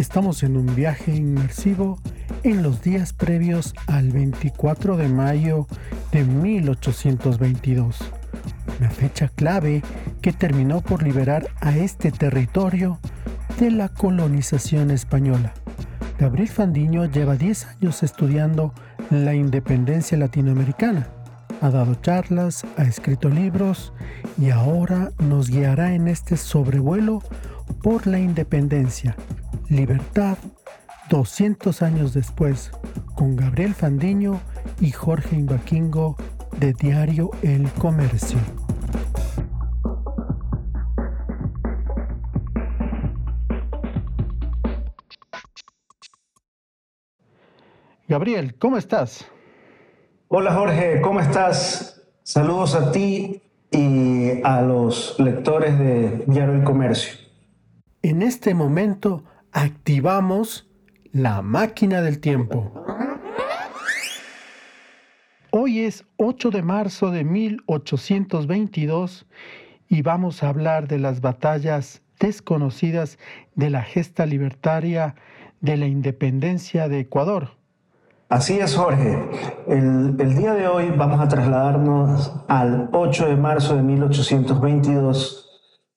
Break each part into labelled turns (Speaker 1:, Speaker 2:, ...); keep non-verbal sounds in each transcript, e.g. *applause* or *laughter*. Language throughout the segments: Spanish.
Speaker 1: estamos en un viaje inmersivo en los días previos al 24 de mayo de 1822, una fecha clave que terminó por liberar a este territorio de la colonización española. Gabriel Fandiño lleva 10 años estudiando la independencia latinoamericana. Ha dado charlas, ha escrito libros y ahora nos guiará en este sobrevuelo por la independencia, libertad, 200 años después, con Gabriel Fandiño y Jorge Imbaquingo de Diario El Comercio. Gabriel, ¿cómo estás?
Speaker 2: Hola Jorge, ¿cómo estás? Saludos a ti y a los lectores de Diario El Comercio.
Speaker 1: En este momento activamos la máquina del tiempo. Hoy es 8 de marzo de 1822 y vamos a hablar de las batallas desconocidas de la gesta libertaria de la independencia de Ecuador.
Speaker 2: Así es, Jorge. El, día de hoy vamos a trasladarnos al 8 de marzo de 1822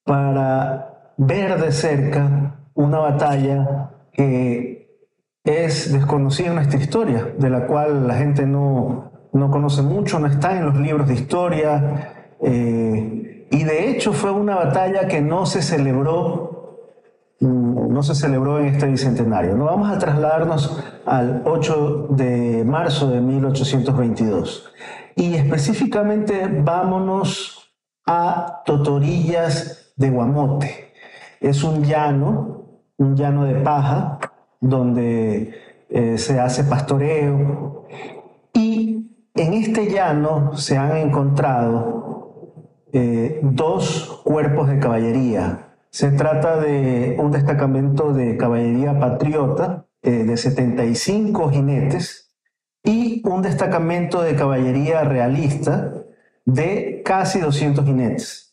Speaker 2: para ver de cerca una batalla que es desconocida en nuestra historia, de la cual la gente no, no conoce mucho, no está en los libros de historia. Eh, y de hecho fue una batalla que no se celebró, no se celebró en este bicentenario. No vamos a trasladarnos al 8 de marzo de 1822. Y específicamente vámonos a Totorillas de Guamote. Es un llano, un llano de paja, donde eh, se hace pastoreo. Y en este llano se han encontrado eh, dos cuerpos de caballería. Se trata de un destacamento de caballería patriota eh, de 75 jinetes y un destacamento de caballería realista de casi 200 jinetes.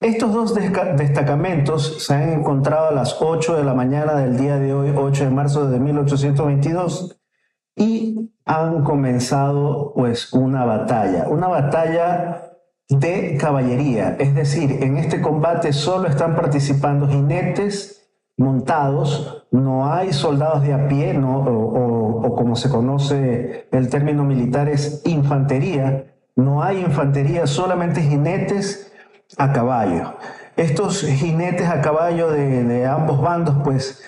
Speaker 2: Estos dos destacamentos se han encontrado a las 8 de la mañana del día de hoy, 8 de marzo de 1822, y han comenzado pues una batalla, una batalla de caballería, es decir, en este combate solo están participando jinetes montados, no hay soldados de a pie, o como se conoce el término militar es infantería, no hay infantería, solamente jinetes a caballo. Estos jinetes a caballo de, ambos bandos pues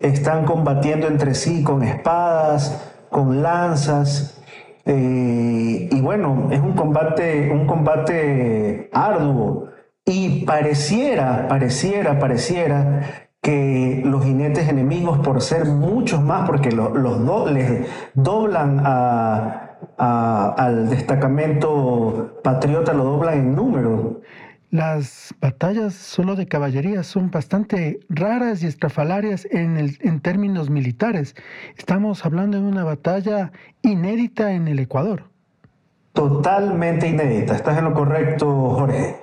Speaker 2: están combatiendo entre sí con espadas, con lanzas, eh, y bueno, es un combate, un combate arduo. Y pareciera, pareciera, pareciera que los jinetes enemigos, por ser muchos más, porque los, les doblan al destacamento patriota, lo doblan en número.
Speaker 1: Las batallas solo de caballería son bastante raras y estrafalarias en, el, términos militares. Estamos hablando de una batalla inédita en el Ecuador.
Speaker 2: Totalmente inédita, estás en lo correcto, Jorge.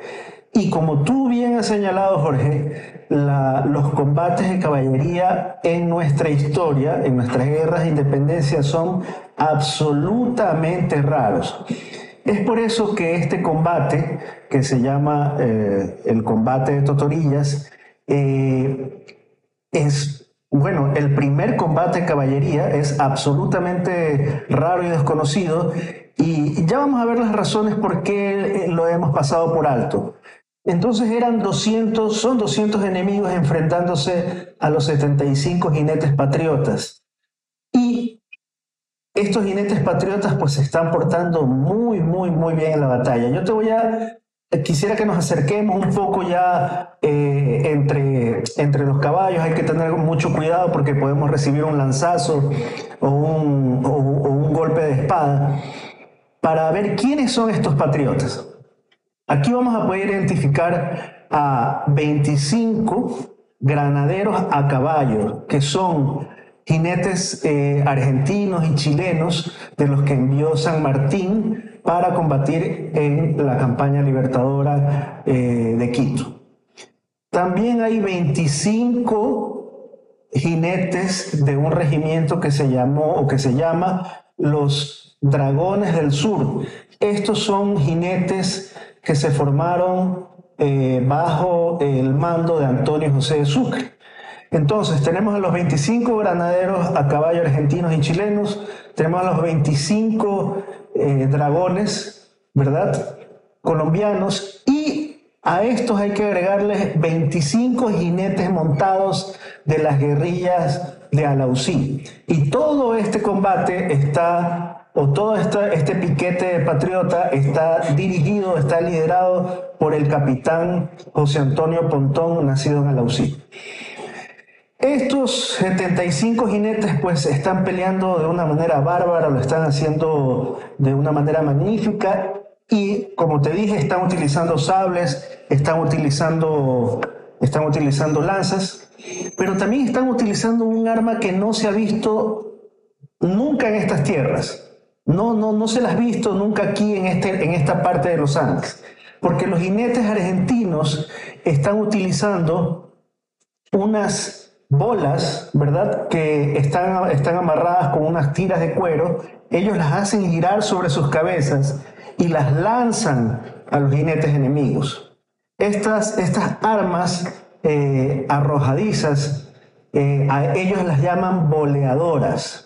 Speaker 2: Y como tú bien has señalado, Jorge, los combates de caballería en nuestra historia, en nuestras guerras de independencia, son absolutamente raros. Es por eso que este combate, que se llama eh, el combate de Totorillas, eh, es, bueno, el primer combate de caballería es absolutamente raro y desconocido y ya vamos a ver las razones por qué lo hemos pasado por alto. Entonces eran 200, son 200 enemigos enfrentándose a los 75 jinetes patriotas estos jinetes patriotas pues se están portando muy, muy, muy bien en la batalla. Yo te voy a, eh, quisiera que nos acerquemos un poco ya eh, entre, entre los caballos. Hay que tener mucho cuidado porque podemos recibir un lanzazo o un, o un golpe de espada para ver quiénes son estos patriotas. Aquí vamos a poder identificar a 25 granaderos a caballo, que son jinetes eh, argentinos y chilenos de los que envió San Martín para combatir en la campaña libertadora eh, de Quito. También hay 25 jinetes de un regimiento que se llamó o que se llama los Dragones del Sur. Estos son jinetes que se formaron eh, bajo el mando de Antonio José de Sucre. Entonces, tenemos a los 25 granaderos a caballo argentinos y chilenos, tenemos a los 25 eh, dragones, ¿verdad? Colombianos, y a estos hay que agregarles 25 jinetes montados de las guerrillas de Alausí. Y todo este combate está, o todo este, piquete patriota está dirigido, está liderado por el capitán José Antonio Pontón, nacido en Alausí. Estos 75 jinetes pues están peleando de una manera bárbara, lo están haciendo de una manera magnífica y como te dije están utilizando sables, están utilizando, están utilizando lanzas, pero también están utilizando un arma que no se ha visto nunca en estas tierras. No, no, no se las ha visto nunca aquí en, este, en esta parte de los Andes, porque los jinetes argentinos están utilizando unas bolas, ¿verdad? Que están, están amarradas con unas tiras de cuero, ellos las hacen girar sobre sus cabezas y las lanzan a los jinetes enemigos. Estas, estas armas eh, arrojadizas, eh, a ellos las llaman boleadoras.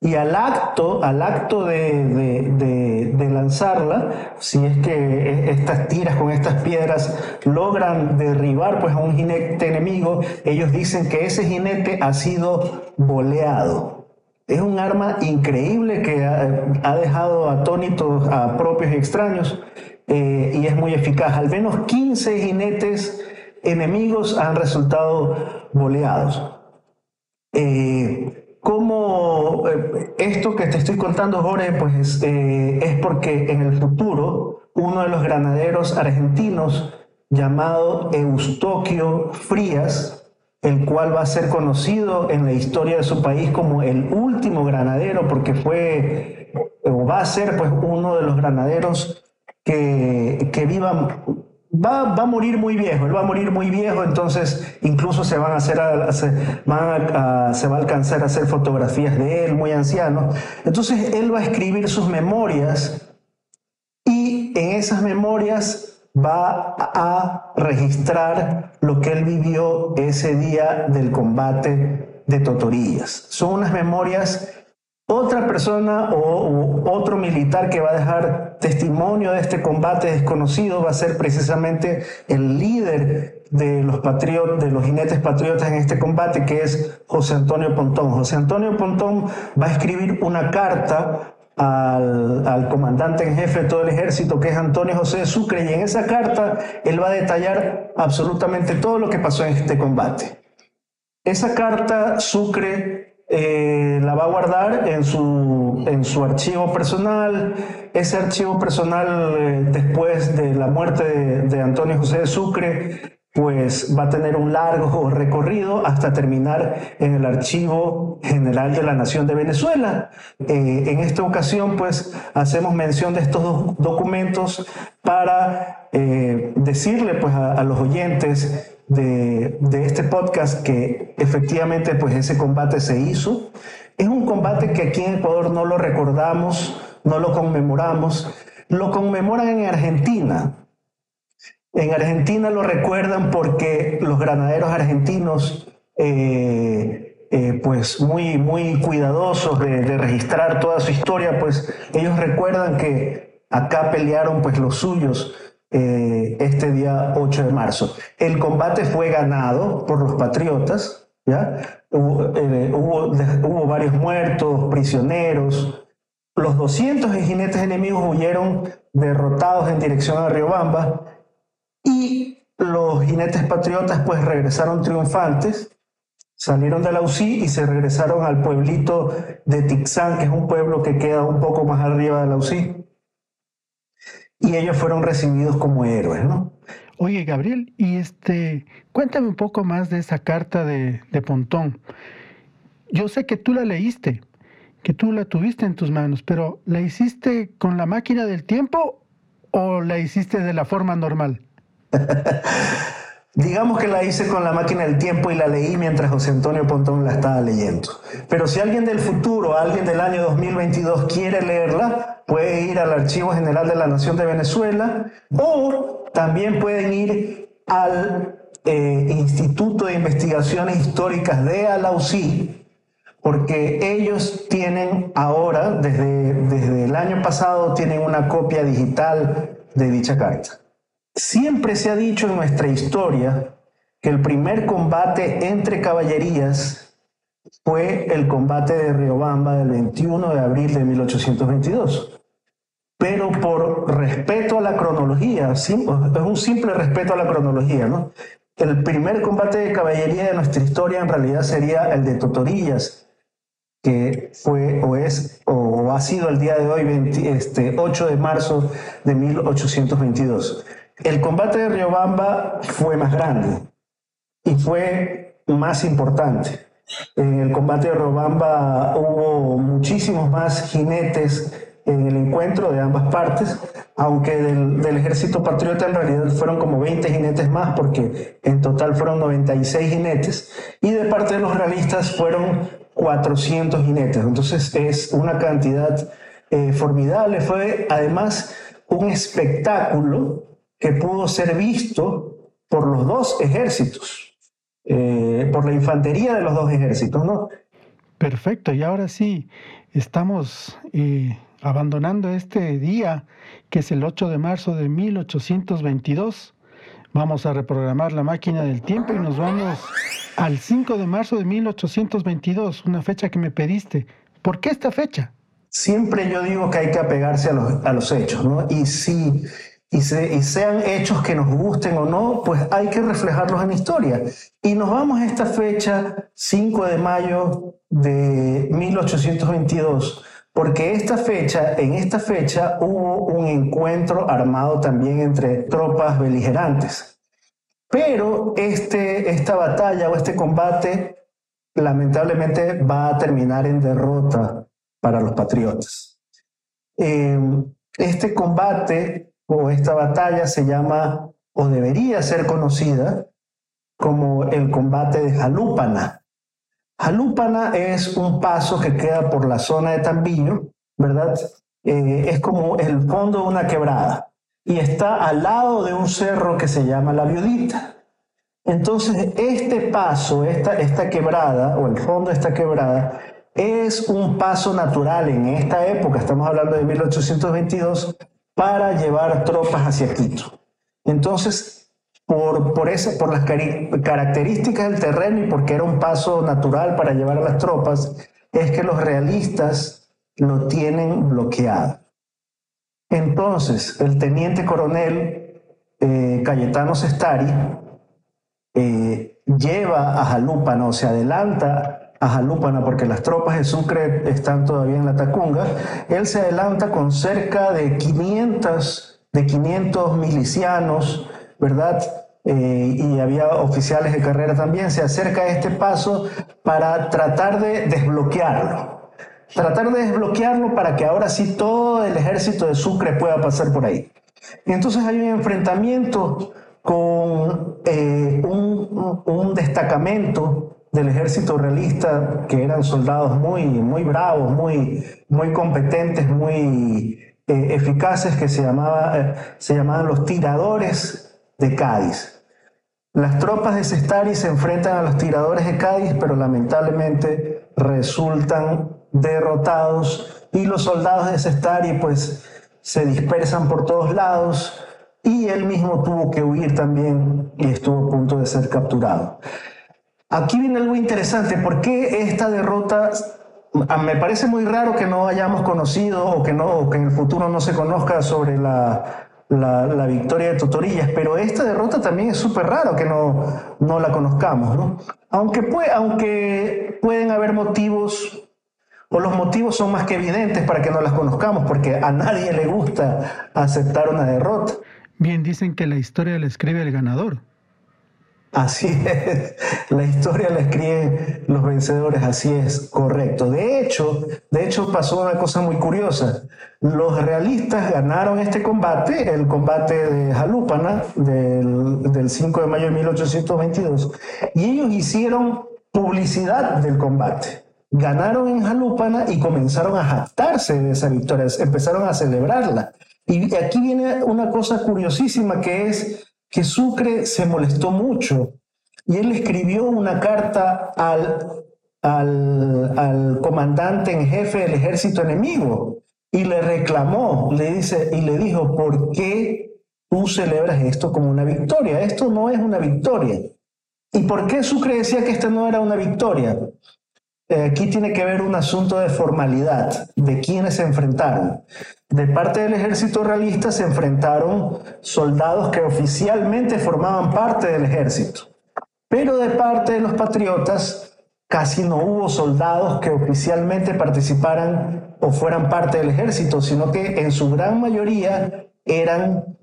Speaker 2: Y al acto, al acto de, lanzarla, si es que estas tiras con estas piedras logran derribar pues, a un jinete enemigo, ellos dicen que ese jinete ha sido boleado. Es un arma increíble que ha, dejado atónitos a propios y extraños eh, y es muy eficaz. Al menos 15 jinetes enemigos han resultado boleados. Eh, como eh, esto que te estoy contando, Jorge, pues eh, es porque en el futuro uno de los granaderos argentinos llamado Eustoquio Frías, el cual va a ser conocido en la historia de su país como el último granadero, porque fue o va a ser pues uno de los granaderos que, que vivan Va, a morir muy viejo, él va a morir muy viejo, entonces incluso se van a hacer, se va a alcanzar a hacer fotografías de él, muy anciano. Entonces él va a escribir sus memorias y en esas memorias va a registrar lo que él vivió ese día del combate de Totorillas. Son unas memorias otra persona o otro militar que va a dejar testimonio de este combate desconocido va a ser precisamente el líder de los de los jinetes patriotas en este combate, que es José Antonio Pontón. José Antonio Pontón va a escribir una carta al, al, comandante en jefe de todo el ejército, que es Antonio José de Sucre, y en esa carta él va a detallar absolutamente todo lo que pasó en este combate. Esa carta Sucre eh, la va a guardar en su, en su archivo personal. Ese archivo personal, eh, después de la muerte de, Antonio José de Sucre, pues va a tener un largo recorrido hasta terminar en el Archivo General de la Nación de Venezuela. Eh, en esta ocasión, pues hacemos mención de estos dos documentos para decirle pues, a los oyentes de, este podcast que efectivamente pues ese combate se hizo. Es un combate que aquí en Ecuador no lo recordamos, no lo conmemoramos, lo conmemoran en Argentina. En Argentina lo recuerdan porque los granaderos argentinos, eh, eh, pues muy, muy cuidadosos de, de, registrar toda su historia, pues ellos recuerdan que acá pelearon pues los suyos eh, este día 8 de marzo. El combate fue ganado por los patriotas, ¿ya? Eh, hubo, hubo, varios muertos, prisioneros. Los 200 jinetes enemigos huyeron derrotados en dirección a Riobamba y los jinetes patriotas pues regresaron triunfantes salieron de la UCI y se regresaron al pueblito de Tixán, que es un pueblo que queda un poco más arriba de la UCI y ellos fueron recibidos como héroes, ¿no?
Speaker 1: Oye, Gabriel, y este, cuéntame un poco más de esa carta de, de Pontón. Yo sé que tú la leíste, que tú la tuviste en tus manos, pero ¿la hiciste con la máquina del tiempo o la hiciste de la forma normal? *laughs*
Speaker 2: Digamos que la hice con la máquina del tiempo y la leí mientras José Antonio Pontón la estaba leyendo. Pero si alguien del futuro, alguien del año 2022 quiere leerla, puede ir al Archivo General de la Nación de Venezuela o también pueden ir al eh, Instituto de Investigaciones Históricas de Alausí, porque ellos tienen ahora, desde, desde el año pasado, tienen una copia digital de dicha carta. Siempre se ha dicho en nuestra historia que el primer combate entre caballerías fue el combate de Riobamba del 21 de abril de 1822. Pero por respeto a la cronología, es un simple respeto a la cronología, ¿no? El primer combate de caballería de nuestra historia en realidad sería el de Totorillas, que fue o es o ha sido el día de hoy, este, 8 de marzo de 1822. El combate de Riobamba fue más grande y fue más importante. En el combate de Riobamba hubo muchísimos más jinetes en el encuentro de ambas partes, aunque del, ejército patriota en realidad fueron como 20 jinetes más, porque en total fueron 96 jinetes, y de parte de los realistas fueron 400 jinetes. Entonces es una cantidad eh, formidable. Fue además un espectáculo que pudo ser visto por los dos ejércitos, eh, por la infantería de los dos ejércitos, ¿no?
Speaker 1: Perfecto, y ahora sí, estamos eh, abandonando este día, que es el 8 de marzo de 1822. Vamos a reprogramar la máquina del tiempo y nos vamos al 5 de marzo de 1822, una fecha que me pediste. ¿Por qué esta fecha?
Speaker 2: Siempre yo digo que hay que apegarse a los, a los hechos, ¿no? Y si y, sean hechos que nos gusten o no, pues hay que reflejarlos en historia. Y nos vamos a esta fecha, 5 de mayo de 1822, porque esta fecha, en esta fecha hubo un encuentro armado también entre tropas beligerantes. Pero este, esta batalla o este combate lamentablemente va a terminar en derrota para los patriotas. Eh, este combate o esta batalla se llama o debería ser conocida como el combate de Jalúpana. Jalúpana es un paso que queda por la zona de Tambillo, ¿verdad? Eh, es como el fondo de una quebrada y está al lado de un cerro que se llama La Viudita. Entonces, este paso, esta, esta quebrada o el fondo de esta quebrada, es un paso natural en esta época, estamos hablando de 1822, para llevar tropas hacia Quito. Entonces, por, por, esa, por las características del terreno y porque era un paso natural para llevar a las tropas, es que los realistas lo tienen bloqueado. Entonces, el teniente coronel eh, Cayetano Sestari eh, lleva a Jalúpano, se adelanta a Jalúpana, porque las tropas de Sucre están todavía en la Tacunga, él se adelanta con cerca de 500, de 500 milicianos, ¿verdad? Eh, y había oficiales de carrera también, se acerca a este paso para tratar de desbloquearlo. Tratar de desbloquearlo para que ahora sí todo el ejército de Sucre pueda pasar por ahí. Y entonces hay un enfrentamiento con eh, un, destacamento del ejército realista, que eran soldados muy, muy bravos, muy, muy competentes, muy eh, eficaces, que se, llamaba, se llamaban los tiradores de Cádiz. Las tropas de Sestari se enfrentan a los tiradores de Cádiz, pero lamentablemente resultan derrotados y los soldados de Sestari pues se dispersan por todos lados y él mismo tuvo que huir también y estuvo a punto de ser capturado. Aquí viene algo interesante. ¿Por qué esta derrota? Ah, me parece muy raro que no hayamos conocido o que, no, que en el futuro no se conozca sobre la, la, victoria de Totorillas, pero esta derrota también es súper raro que no, no la conozcamos. ¿no? Aunque, puede, aunque pueden haber motivos, o los motivos son más que evidentes para que no las conozcamos, porque a nadie le gusta aceptar una derrota.
Speaker 1: Bien, dicen que la historia la escribe el ganador.
Speaker 2: Así es, la historia la escriben los vencedores, así es, correcto. De hecho, de hecho pasó una cosa muy curiosa. Los realistas ganaron este combate, el combate de Jalúpana del, del 5 de mayo de 1822, y ellos hicieron publicidad del combate. Ganaron en Jalúpana y comenzaron a jactarse de esa victoria, empezaron a celebrarla. Y aquí viene una cosa curiosísima que es que Sucre se molestó mucho y él escribió una carta al, al, comandante en jefe del ejército enemigo y le reclamó, le dice y le dijo, ¿por qué tú celebras esto como una victoria? Esto no es una victoria. ¿Y por qué Sucre decía que esta no era una victoria? Eh, aquí tiene que ver un asunto de formalidad, de quienes se enfrentaron. De parte del ejército realista se enfrentaron soldados que oficialmente formaban parte del ejército. Pero de parte de los patriotas casi no hubo soldados que oficialmente participaran o fueran parte del ejército, sino que en su gran mayoría eran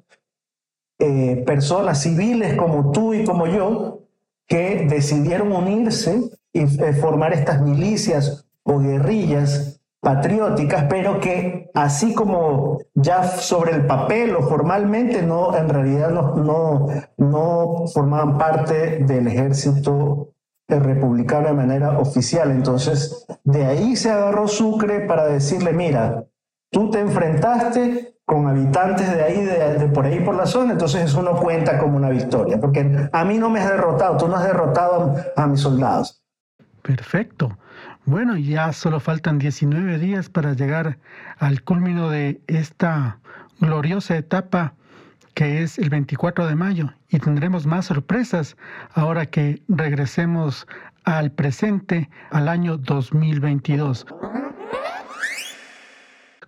Speaker 2: eh, personas civiles como tú y como yo que decidieron unirse y eh, formar estas milicias o guerrillas patrióticas, pero que así como ya sobre el papel o formalmente no, en realidad no, no, no formaban parte del ejército republicano de manera oficial. Entonces, de ahí se agarró Sucre para decirle, mira, tú te enfrentaste con habitantes de ahí, de, por ahí por la zona, entonces eso no cuenta como una victoria, porque a mí no me has derrotado, tú no has derrotado a mis soldados.
Speaker 1: Perfecto. Bueno, ya solo faltan 19 días para llegar al culmino de esta gloriosa etapa que es el 24 de mayo y tendremos más sorpresas ahora que regresemos al presente, al año 2022.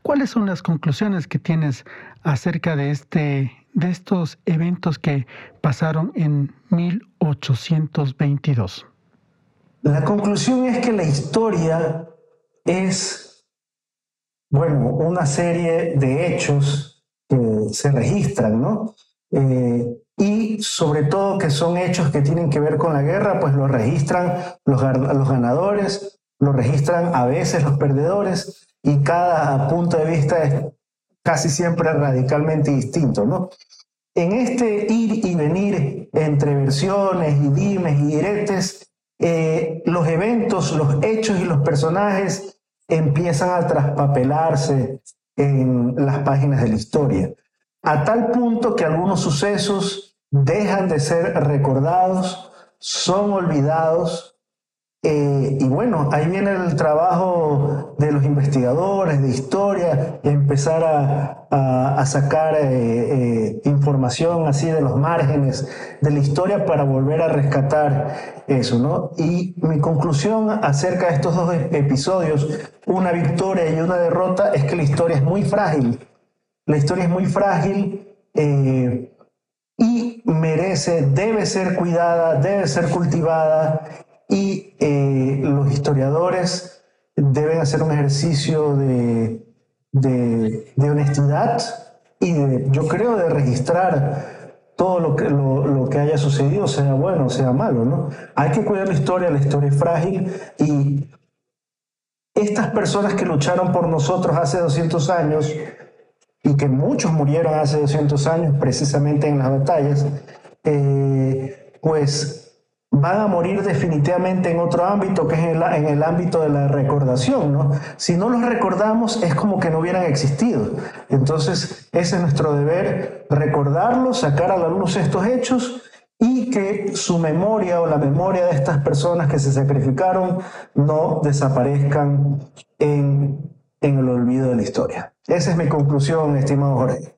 Speaker 1: ¿Cuáles son las conclusiones que tienes acerca de este de estos eventos que pasaron en 1822?
Speaker 2: La conclusión es que la historia es, bueno, una serie de hechos que se registran, ¿no? Eh, y sobre todo que son hechos que tienen que ver con la guerra, pues los registran los, ganadores, los registran a veces los perdedores y cada punto de vista es casi siempre radicalmente distinto, ¿no? En este ir y venir entre versiones y dimes y diretes, eh, los eventos, los hechos y los personajes empiezan a traspapelarse en las páginas de la historia, a tal punto que algunos sucesos dejan de ser recordados, son olvidados eh, y bueno, ahí viene el trabajo de los investigadores de historia, empezar a, sacar eh, eh, información así de los márgenes de la historia para volver a rescatar eso, ¿no? Y mi conclusión acerca de estos dos episodios, una victoria y una derrota, es que la historia es muy frágil. La historia es muy frágil y merece, debe ser cuidada, debe ser cultivada y eh, los historiadores deben hacer un ejercicio de, de, honestidad y yo creo de registrar todo lo que, lo, que haya sucedido, sea bueno o sea malo. ¿no? Hay que cuidar la historia, la historia es frágil y estas personas que lucharon por nosotros hace 200 años y que muchos murieron hace 200 años precisamente en las batallas, eh, pues van a morir definitivamente en otro ámbito, que es en, el ámbito de la recordación. ¿no? Si no los recordamos, es como que no hubieran existido. Entonces, ese es nuestro deber, recordarlos, sacar a la luz estos hechos y que su memoria o la memoria de estas personas que se sacrificaron no desaparezcan en, en el olvido de la historia. Esa es mi conclusión, estimado Jorge.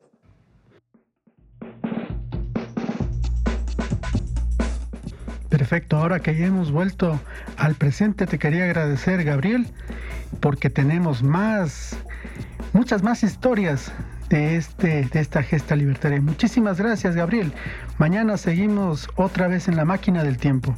Speaker 1: Perfecto, ahora que ya hemos vuelto al presente, te quería agradecer, Gabriel, porque tenemos más, muchas más historias de, este, de esta gesta libertaria. Muchísimas gracias, Gabriel. Mañana seguimos otra vez en la máquina del tiempo.